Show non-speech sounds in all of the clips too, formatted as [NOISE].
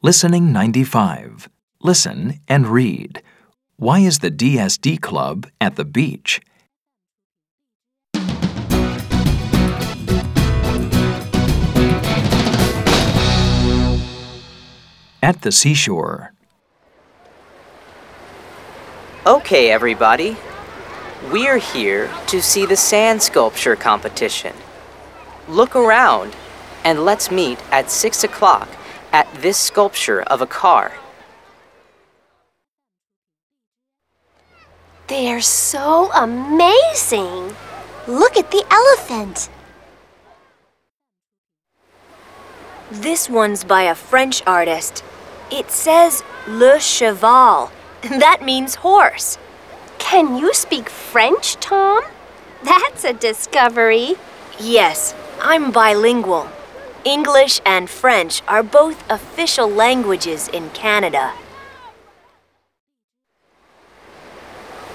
Listening 95. Listen and read. Why is the DSD Club at the beach? At the seashore. Okay, everybody. We're here to see the sand sculpture competition. Look around and let's meet at 6 o'clock at this sculpture of a car. They are so amazing. Look at the elephant. This one's by a French artist. It says Le Cheval. [LAUGHS] That means horse. Can you speak French, Tom? That's a discovery. Yes, I'm bilingual. English and French are both official languages in Canada.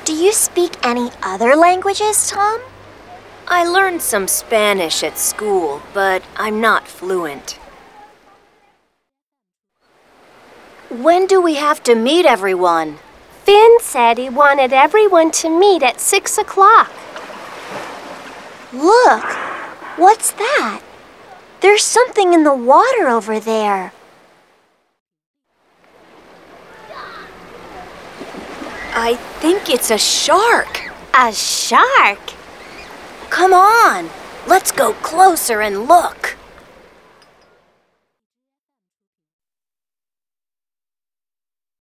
Do you speak any other languages, Tom? I learned some Spanish at school, but I'm not fluent. When do we have to meet everyone? Finn said he wanted everyone to meet at six o'clock. Look, what's that? There's something in the water over there. I think it's a shark. A shark? Come on, let's go closer and look.